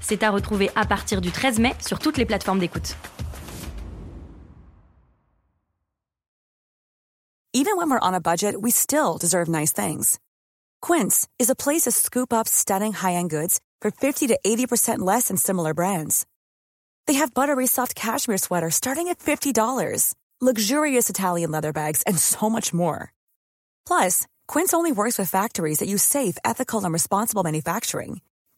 C'est à retrouver à partir du 13 mai sur toutes les plateformes d'écoute. Even when we're on a budget, we still deserve nice things. Quince is a place to scoop up stunning high-end goods for 50 to 80% less than similar brands. They have buttery soft cashmere sweaters starting at $50, luxurious Italian leather bags, and so much more. Plus, Quince only works with factories that use safe, ethical, and responsible manufacturing.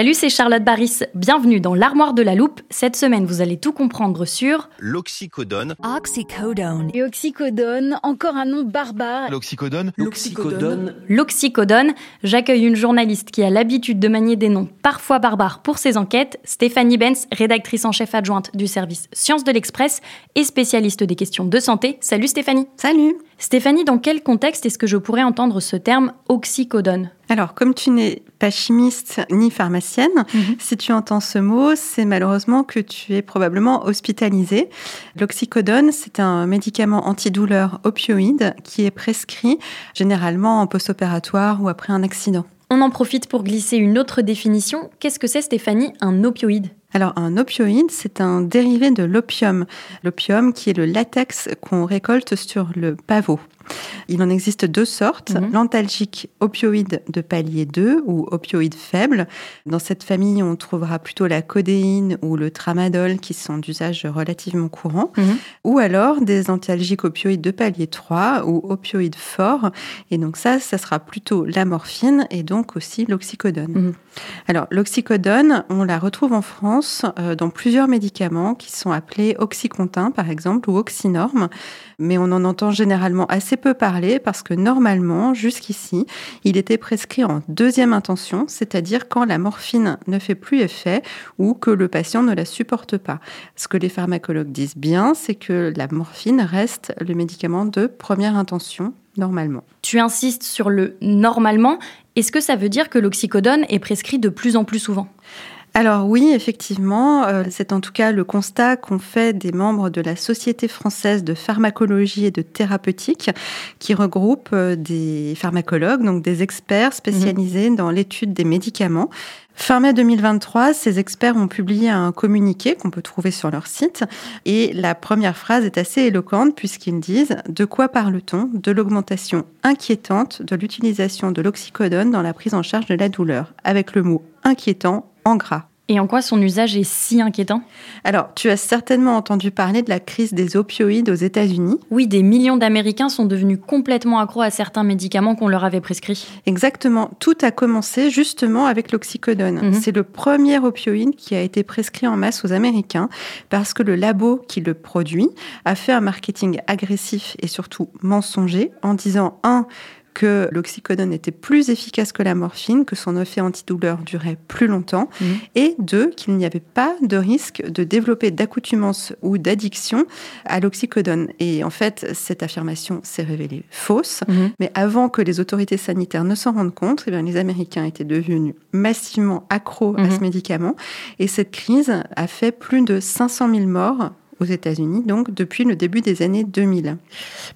Salut, c'est Charlotte Baris. Bienvenue dans l'armoire de la loupe. Cette semaine, vous allez tout comprendre sur l'oxycodone. Oxycodone. Et oxycodone, encore un nom barbare. L'oxycodone. L'oxycodone. L'oxycodone. J'accueille une journaliste qui a l'habitude de manier des noms parfois barbares pour ses enquêtes, Stéphanie Benz, rédactrice en chef adjointe du service Sciences de l'Express et spécialiste des questions de santé. Salut Stéphanie. Salut. Stéphanie, dans quel contexte est-ce que je pourrais entendre ce terme oxycodone? Alors, comme tu n'es pas chimiste ni pharmacienne, Mhm. si tu entends ce mot, c'est malheureusement que tu es probablement hospitalisé. L'oxycodone, c'est un médicament antidouleur opioïde qui est prescrit généralement en post-opératoire ou après un accident. On en profite pour glisser une autre définition. Qu'est-ce que c'est Stéphanie, un opioïde? Alors, un opioïde, c'est un dérivé de l'opium. L'opium qui est le latex qu'on récolte sur le pavot. Il en existe deux sortes, Mhm. l'antalgique opioïde de palier 2 ou opioïde faible. Dans cette famille, on trouvera plutôt la codéine ou le tramadol qui sont d'usage relativement courant, Mhm. ou alors des antalgiques opioïdes de palier 3 ou opioïdes forts. Et donc ça, ça sera plutôt la morphine et donc aussi l'oxycodone. Mhm. Alors, l'oxycodone, on la retrouve en France euh, dans plusieurs médicaments qui sont appelés oxycontin, par exemple, ou oxynorme, mais on en entend généralement assez peu parler parce que normalement, jusqu'ici, il était prescrit en deuxième intention, c'est-à-dire quand la morphine ne fait plus effet ou que le patient ne la supporte pas. Ce que les pharmacologues disent bien, c'est que la morphine reste le médicament de première intention, normalement. Tu insistes sur le normalement. Est-ce que ça veut dire que l'oxycodone est prescrit de plus en plus souvent? Alors oui, effectivement, euh, c'est en tout cas le constat qu'ont fait des membres de la Société française de pharmacologie et de thérapeutique, qui regroupe euh, des pharmacologues, donc des experts spécialisés dans l'étude des médicaments. Fin mai 2023, ces experts ont publié un communiqué qu'on peut trouver sur leur site et la première phrase est assez éloquente puisqu'ils disent De quoi parle-t-on? De l'augmentation inquiétante de l'utilisation de l'oxycodone dans la prise en charge de la douleur, avec le mot inquiétant en gras. Et en quoi son usage est si inquiétant? Alors, tu as certainement entendu parler de la crise des opioïdes aux États-Unis. Oui, des millions d'Américains sont devenus complètement accros à certains médicaments qu'on leur avait prescrits. Exactement. Tout a commencé justement avec l'oxycodone. Mhm. C'est le premier opioïde qui a été prescrit en masse aux Américains parce que le labo qui le produit a fait un marketing agressif et surtout mensonger en disant un que l'oxycodone était plus efficace que la morphine, que son effet antidouleur durait plus longtemps, Mhm. et deux, qu'il n'y avait pas de risque de développer d'accoutumance ou d'addiction à l'oxycodone. Et en fait, cette affirmation s'est révélée fausse. Mhm. Mais avant que les autorités sanitaires ne s'en rendent compte, eh bien, les Américains étaient devenus massivement accros à Mhm. ce médicament. Et cette crise a fait plus de 500 000 morts aux États-Unis, donc depuis le début des années 2000.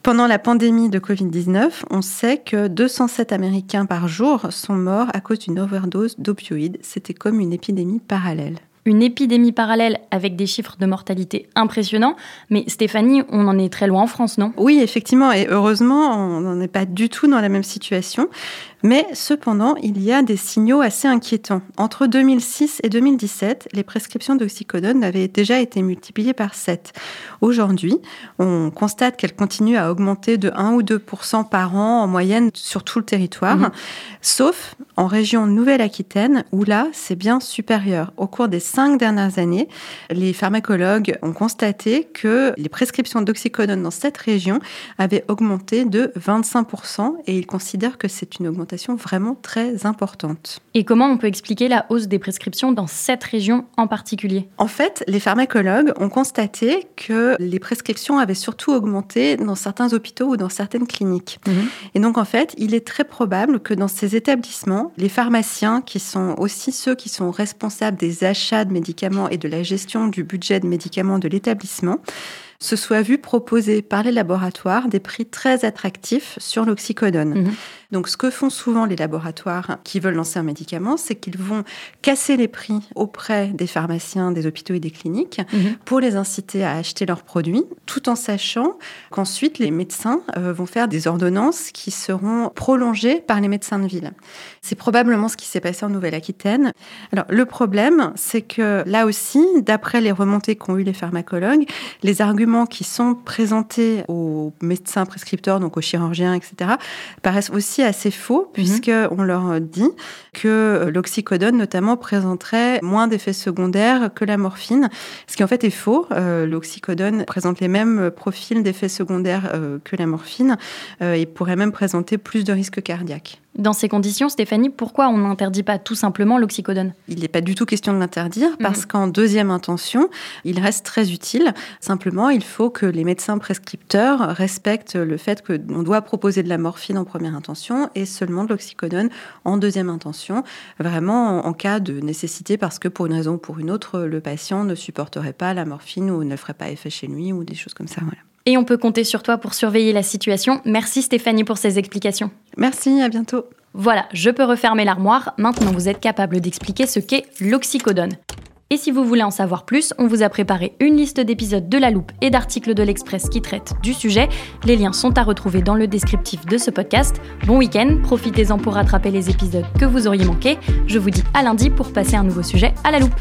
Pendant la pandémie de Covid-19, on sait que 207 Américains par jour sont morts à cause d'une overdose d'opioïdes. C'était comme une épidémie parallèle. Une épidémie parallèle avec des chiffres de mortalité impressionnants. Mais Stéphanie, on en est très loin en France, non? Oui, effectivement, et heureusement, on n'en est pas du tout dans la même situation. Mais cependant, il y a des signaux assez inquiétants. Entre 2006 et 2017, les prescriptions d'oxycodone avaient déjà été multipliées par 7. Aujourd'hui, on constate qu'elles continuent à augmenter de 1 ou 2% par an en moyenne sur tout le territoire, mhm. sauf en région Nouvelle-Aquitaine, où là, c'est bien supérieur. Au cours des cinq dernières années, les pharmacologues ont constaté que les prescriptions d'oxycodone dans cette région avaient augmenté de 25% et ils considèrent que c'est une augmentation vraiment très importante. Et comment on peut expliquer la hausse des prescriptions dans cette région en particulier? En fait, les pharmacologues ont constaté que les prescriptions avaient surtout augmenté dans certains hôpitaux ou dans certaines cliniques. Mhm. Et donc, en fait, il est très probable que dans ces établissements, les pharmaciens, qui sont aussi ceux qui sont responsables des achats de médicaments et de la gestion du budget de médicaments de l'établissement, se soient vus proposer par les laboratoires des prix très attractifs sur l'oxycodone. Mhm. Donc, ce que font souvent les laboratoires qui veulent lancer un médicament, c'est qu'ils vont casser les prix auprès des pharmaciens, des hôpitaux et des cliniques mhm. pour les inciter à acheter leurs produits, tout en sachant qu'ensuite les médecins euh, vont faire des ordonnances qui seront prolongées par les médecins de ville. C'est probablement ce qui s'est passé en Nouvelle-Aquitaine. Alors, le problème, c'est que là aussi, d'après les remontées qu'ont eu les pharmacologues, les arguments qui sont présentés aux médecins prescripteurs, donc aux chirurgiens, etc., paraissent aussi assez faux, mhm. puisqu'on leur dit que l'oxycodone, notamment, présenterait moins d'effets secondaires que la morphine, ce qui en fait est faux. Euh, l'oxycodone présente les mêmes profils d'effets secondaires euh, que la morphine euh, et pourrait même présenter plus de risques cardiaques. Dans ces conditions, Stéphanie, pourquoi on n'interdit pas tout simplement l'oxycodone? Il n'est pas du tout question de l'interdire mhm. parce qu'en deuxième intention, il reste très utile. Simplement, il faut que les médecins prescripteurs respectent le fait qu'on doit proposer de la morphine en première intention et seulement de l'oxycodone en deuxième intention, vraiment en cas de nécessité parce que pour une raison ou pour une autre, le patient ne supporterait pas la morphine ou ne ferait pas effet chez lui ou des choses comme ça. Voilà. Et on peut compter sur toi pour surveiller la situation. Merci Stéphanie pour ces explications. Merci, à bientôt. Voilà, je peux refermer l'armoire. Maintenant, vous êtes capable d'expliquer ce qu'est l'oxycodone. Et si vous voulez en savoir plus, on vous a préparé une liste d'épisodes de La Loupe et d'articles de l'Express qui traitent du sujet. Les liens sont à retrouver dans le descriptif de ce podcast. Bon week-end, profitez-en pour rattraper les épisodes que vous auriez manqués. Je vous dis à lundi pour passer un nouveau sujet à La Loupe.